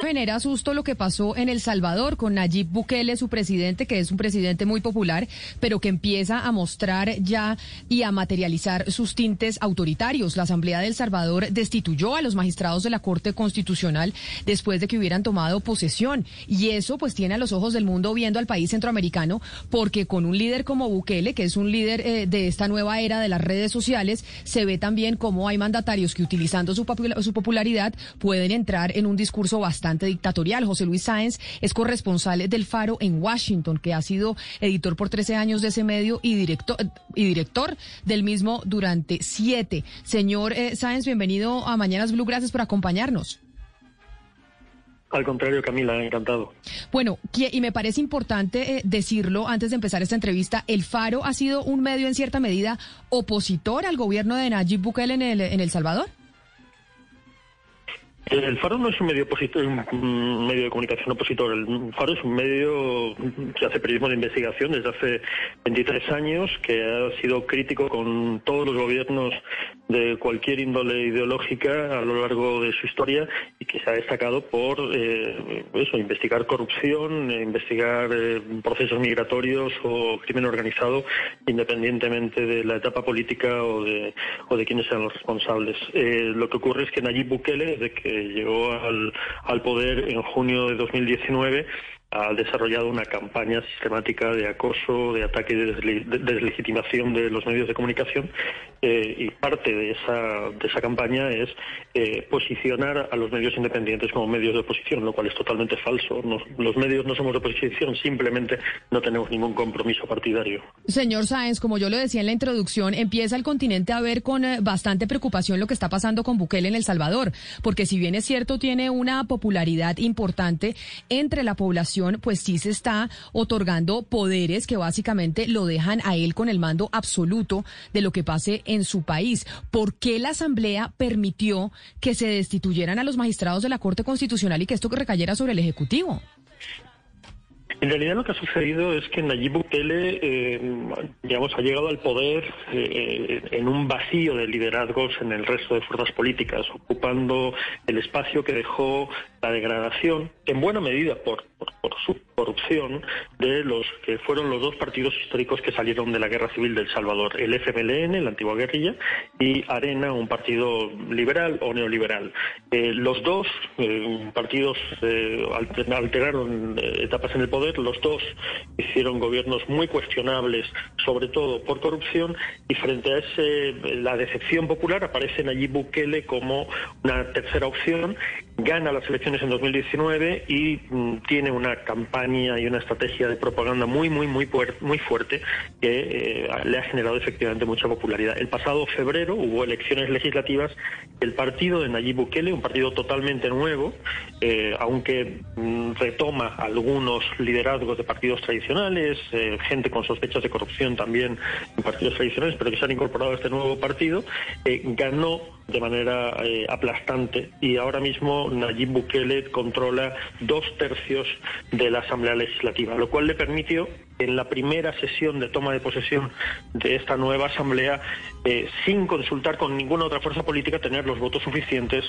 Genera susto lo que pasó en El Salvador con Nayib Bukele, su presidente, que es un presidente muy popular, pero que empieza a mostrar ya y a materializar sus tintes autoritarios. La Asamblea del Salvador destituyó a los magistrados de la Corte Constitucional después de que hubieran tomado posesión. Y eso pues tiene a los ojos del mundo viendo al país centroamericano, porque con un líder como Bukele, que es un líder eh, de esta nueva era de las redes sociales, se ve también cómo hay mandatarios que utilizando su popularidad pueden entrar en un discurso bastante dictatorial. José Luis Sáenz es corresponsal del Faro en Washington, que ha sido editor por 13 años de ese medio y director, y director del mismo durante siete. Señor eh, Sáenz, bienvenido a Mañanas Blue. Gracias por acompañarnos. Al contrario, Camila, encantado. Bueno, y me parece importante eh, decirlo antes de empezar esta entrevista, el Faro ha sido un medio en cierta medida opositor al gobierno de Nayib Bukele en el, en el Salvador. El Faro no es un medio opositor, un medio de comunicación opositor. El Faro es un medio que hace periodismo de investigación desde hace 23 años, que ha sido crítico con todos los gobiernos de cualquier índole ideológica a lo largo de su historia y que se ha destacado por eh, eso, investigar corrupción, investigar eh, procesos migratorios o crimen organizado, independientemente de la etapa política o de, o de quiénes sean los responsables. Eh, lo que ocurre es que Nayib Bukele, desde que llegó al, al poder en junio de 2019, ha desarrollado una campaña sistemática de acoso, de ataque y de desle- de deslegitimación de los medios de comunicación eh, y parte de esa, de esa campaña es eh, posicionar a los medios independientes como medios de oposición, lo cual es totalmente falso. Nos- los medios no somos de oposición, simplemente no tenemos ningún compromiso partidario. Señor Sáenz, como yo lo decía en la introducción, empieza el continente a ver con eh, bastante preocupación lo que está pasando con Bukele en El Salvador, porque si bien es cierto tiene una popularidad importante entre la población, pues sí se está otorgando poderes que básicamente lo dejan a él con el mando absoluto de lo que pase en su país. ¿Por qué la Asamblea permitió que se destituyeran a los magistrados de la Corte Constitucional y que esto recayera sobre el Ejecutivo? En realidad lo que ha sucedido es que Nayib Bukele, eh, digamos, ha llegado al poder eh, en un vacío de liderazgos en el resto de fuerzas políticas, ocupando el espacio que dejó la degradación, en buena medida por, por, su corrupción, de los que fueron los dos partidos históricos que salieron de la guerra civil del Salvador, el FMLN, la antigua guerrilla, y Arena, un partido liberal o neoliberal. Eh, los dos eh, partidos eh, alter- alteraron etapas en el poder, los dos hicieron gobiernos muy cuestionables, sobre todo por corrupción, y frente a ese, la decepción popular aparece Nayib Bukele como una tercera opción, gana las elecciones en 2019 y mm, tiene una campaña y una estrategia de propaganda muy, muy, muy, muy fuerte que eh, le ha generado efectivamente mucha popularidad. El pasado febrero hubo elecciones legislativas. El partido de Nayib Bukele, un partido totalmente nuevo, eh, aunque mm, retoma algunos liderazgos de partidos tradicionales, eh, gente con sospechas de corrupción también en partidos tradicionales, pero que se han incorporado a este nuevo partido, ganó de manera eh, aplastante. Y ahora mismo Nayib Bukele controla dos tercios de la Asamblea Legislativa, lo cual le permitió en la primera sesión de toma de posesión de esta nueva Asamblea, eh, sin consultar con ninguna otra fuerza política, tener los votos suficientes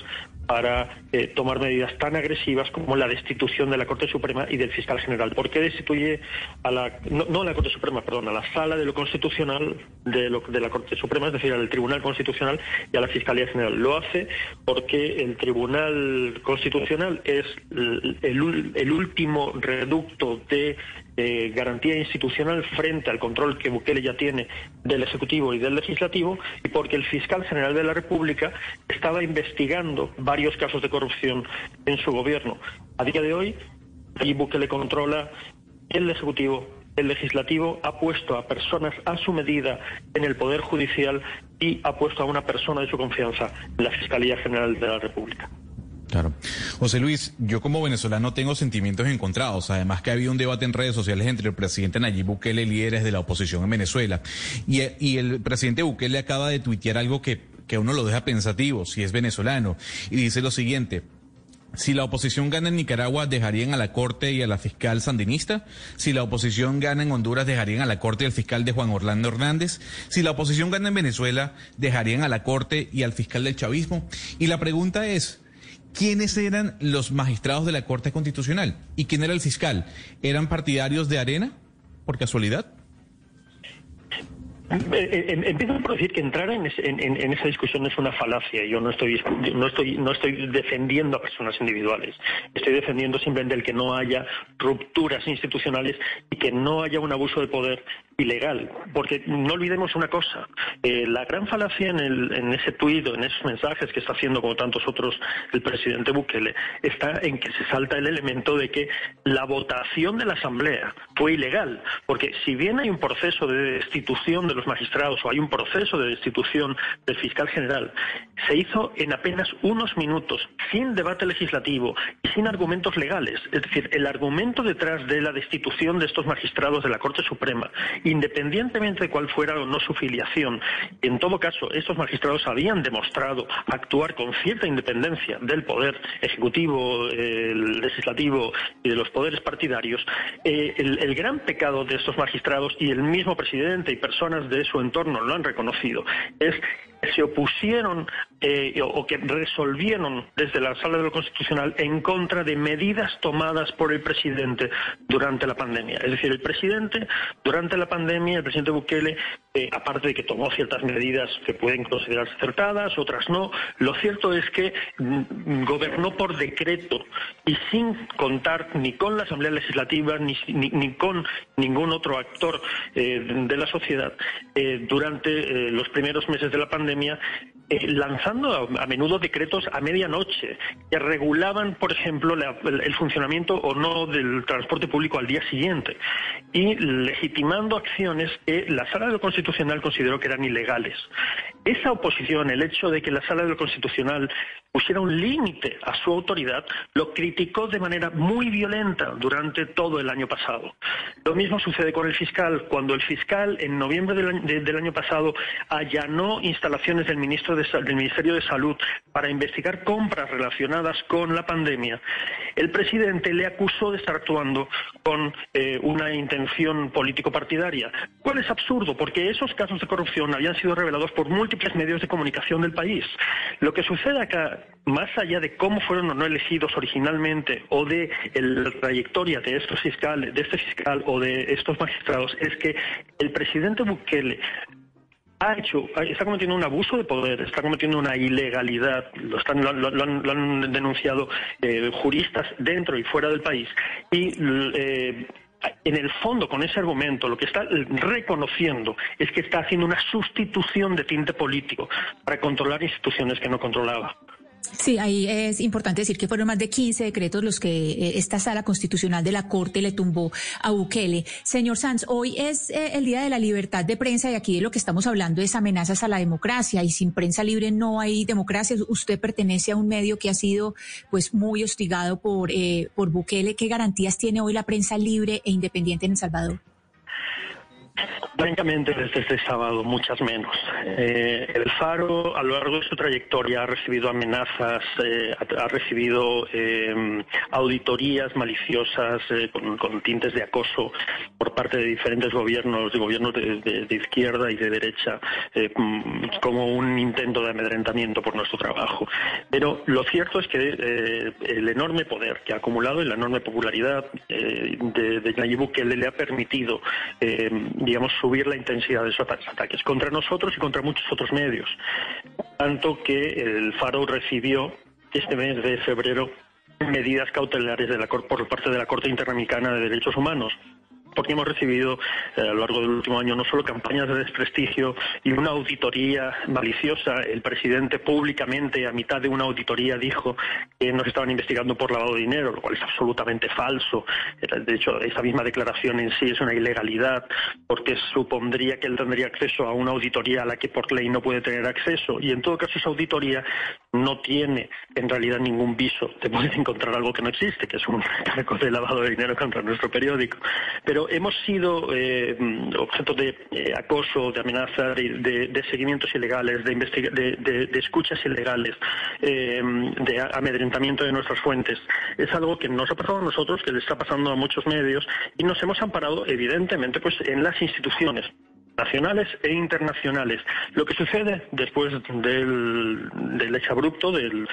para eh, tomar medidas tan agresivas como la destitución de la Corte Suprema y del fiscal general. ¿Por qué destituye a la, no, no a la Corte Suprema, perdón, a la Sala de lo Constitucional de, lo- de la Corte Suprema, es decir, al Tribunal Constitucional y a la Fiscalía General? Lo hace porque el Tribunal Constitucional es el, el último reducto de eh, garantía institucional frente al control que Bukele ya tiene del Ejecutivo y del Legislativo y porque el fiscal general de la República estaba investigando varios casos de corrupción en su gobierno. A día de hoy, y Bukele controla el Ejecutivo, el Legislativo, ha puesto a personas a su medida en el Poder Judicial y ha puesto a una persona de su confianza en la Fiscalía General de la República. Claro. José Luis, yo como venezolano tengo sentimientos encontrados. Además que ha habido un debate en redes sociales entre el presidente Nayib Bukele y líderes de la oposición en Venezuela. Y, el presidente Bukele acaba de tuitear algo que, que uno lo deja pensativo, si es venezolano. Y dice lo siguiente. Si la oposición gana en Nicaragua, dejarían a la Corte y a la fiscal sandinista. Si la oposición gana en Honduras, dejarían a la Corte y al fiscal de Juan Orlando Hernández. Si la oposición gana en Venezuela, dejarían a la Corte y al fiscal del chavismo. Y la pregunta es, ¿quiénes eran los magistrados de la Corte Constitucional? ¿Y quién era el fiscal? ¿Eran partidarios de Arena? ¿Por casualidad? Eh, eh, empiezo por decir que entrar en, esa discusión es una falacia. Yo no estoy, no, estoy, no estoy defendiendo a personas individuales. Estoy defendiendo simplemente el que no haya rupturas institucionales y que no haya un abuso de poder ilegal. Porque no olvidemos una cosa. Eh, la gran falacia en, el, en ese tuit en esos mensajes que está haciendo, como tantos otros, el presidente Bukele, está en que se salta el elemento de que la votación de la Asamblea fue ilegal. Porque si bien hay un proceso de destitución de los magistrados o hay un proceso de destitución del fiscal general, se hizo en apenas unos minutos, sin debate legislativo y sin argumentos legales. Es decir, el argumento detrás de la destitución de estos magistrados de la Corte Suprema, independientemente de cuál fuera o no su filiación, en todo caso, estos magistrados habían demostrado actuar con cierta independencia del poder ejecutivo, legislativo y de los poderes partidarios, eh, el, el gran pecado de estos magistrados y el mismo presidente y personas de su entorno lo han reconocido, es se opusieron eh, o que resolvieron desde la sala de lo constitucional en contra de medidas tomadas por el presidente durante la pandemia. Es decir, el presidente durante la pandemia, el presidente Bukele, eh, aparte de que tomó ciertas medidas que pueden considerarse acertadas, otras no, lo cierto es que mm, gobernó por decreto y sin contar ni con la Asamblea Legislativa ni, ni, con ningún otro actor eh, de la sociedad durante los primeros meses de la pandemia eh, lanzando a, menudo decretos a medianoche que regulaban, por ejemplo, el, funcionamiento o no del transporte público al día siguiente y legitimando acciones que la Sala de lo Constitucional consideró que eran ilegales. Esa oposición, el hecho de que la Sala de lo Constitucional pusiera un límite a su autoridad, lo criticó de manera muy violenta durante todo el año pasado. Lo mismo sucede con el fiscal. Cuando el fiscal, en noviembre del año, pasado, allanó instalaciones del, del Ministerio de Salud para investigar compras relacionadas con la pandemia, el presidente le acusó de estar actuando con eh, una intención político-partidaria, cual es absurdo, porque esos casos de corrupción habían sido revelados por múltiples medios de comunicación del país. Lo que sucede acá más allá de cómo fueron o no elegidos originalmente o de la trayectoria de estos fiscales, de este fiscal o de estos magistrados, es que el presidente Bukele ha hecho, está cometiendo un abuso de poder, está cometiendo una ilegalidad, lo, están, han denunciado eh, juristas dentro y fuera del país, y eh, en el fondo, con ese argumento, lo que está reconociendo es que está haciendo una sustitución de tinte político para controlar instituciones que no controlaba. Sí, ahí es importante decir que fueron más de 15 decretos los que eh, esta sala constitucional de la Corte le tumbó a Bukele. Señor Sanz, hoy es eh, el Día de la Libertad de Prensa y aquí de lo que estamos hablando es amenazas a la democracia y sin prensa libre no hay democracia. Usted pertenece a un medio que ha sido pues muy hostigado por, eh, por Bukele. ¿Qué garantías tiene hoy la prensa libre e independiente en El Salvador? Francamente, desde este sábado, muchas menos. Eh, el Faro, a lo largo de su trayectoria, ha recibido amenazas, eh, ha, recibido eh, auditorías maliciosas con, tintes de acoso por parte de diferentes gobiernos, de gobiernos de, izquierda y de derecha, como un intento de amedrentamiento por nuestro trabajo. Pero lo cierto es que el enorme poder que ha acumulado y la enorme popularidad de, de Nayib Bukele le ha permitido, digamos, subir la intensidad de esos ataques contra nosotros y contra muchos otros medios. Tanto que el Faro recibió este mes de febrero medidas cautelares de la, por parte de la Corte Interamericana de Derechos Humanos porque hemos recibido eh, a lo largo del último año no solo campañas de desprestigio y una auditoría maliciosa. El presidente públicamente, a mitad de una auditoría, dijo que nos estaban investigando por lavado de dinero, lo cual es absolutamente falso. De hecho, esa misma declaración en sí es una ilegalidad, porque supondría que él tendría acceso a una auditoría a la que por ley no puede tener acceso. Y en todo caso, esa auditoría no tiene en realidad ningún viso de poder encontrar algo que no existe, que es un cargo de lavado de dinero contra nuestro periódico. Pero hemos sido eh, objeto de eh, acoso, de amenaza, de, seguimientos ilegales, de, de, escuchas ilegales, eh, de amedrentamiento de nuestras fuentes. Es algo que nos ha pasado a nosotros, que le está pasando a muchos medios y nos hemos amparado, evidentemente, pues en las instituciones nacionales e internacionales. Lo que sucede después del, del exabrupto, del,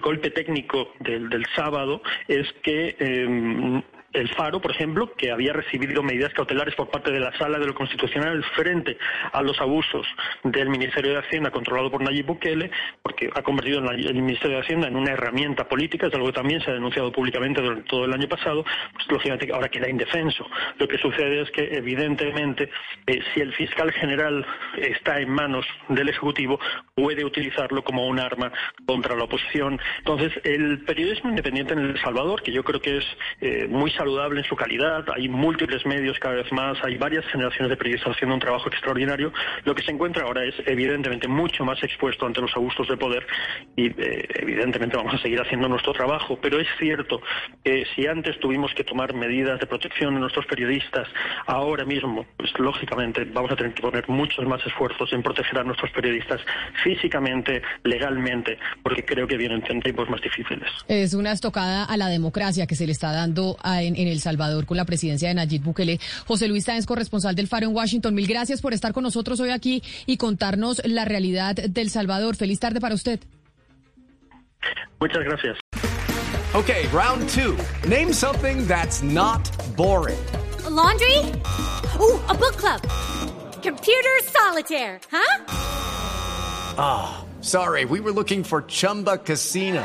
golpe técnico del, del sábado, es que el Faro, por ejemplo, que había recibido medidas cautelares por parte de la Sala de lo Constitucional frente a los abusos del Ministerio de Hacienda controlado por Nayib Bukele, porque ha convertido el Ministerio de Hacienda en una herramienta política, es algo que también se ha denunciado públicamente durante todo el año pasado, pues lógicamente ahora queda indefenso. Lo que sucede es que, evidentemente, eh, si el fiscal general está en manos del Ejecutivo, puede utilizarlo como un arma contra la oposición. Entonces, el periodismo independiente en El Salvador, que yo creo que es eh, muy saludable, en su calidad, hay múltiples medios cada vez más, hay varias generaciones de periodistas haciendo un trabajo extraordinario. Lo que se encuentra ahora es evidentemente mucho más expuesto ante los abusos de poder y eh, evidentemente vamos a seguir haciendo nuestro trabajo, pero es cierto que si antes tuvimos que tomar medidas de protección de nuestros periodistas, ahora mismo, pues lógicamente vamos a tener que poner muchos más esfuerzos en proteger a nuestros periodistas físicamente, legalmente, porque creo que vienen tiempos más difíciles. Es una estocada a la democracia que se le está dando a, en, El Salvador con la presidencia de Nayib Bukele. José Luis Sáenz, corresponsal del Faro en Washington, mil gracias por estar con nosotros hoy aquí y contarnos la realidad del Salvador. Feliz tarde para usted. Muchas gracias. Okay, round two. Name something that's not boring. A laundry? Ooh, a book club. Computer solitaire, huh? Ah, oh, sorry, we were looking for Chumba Casino.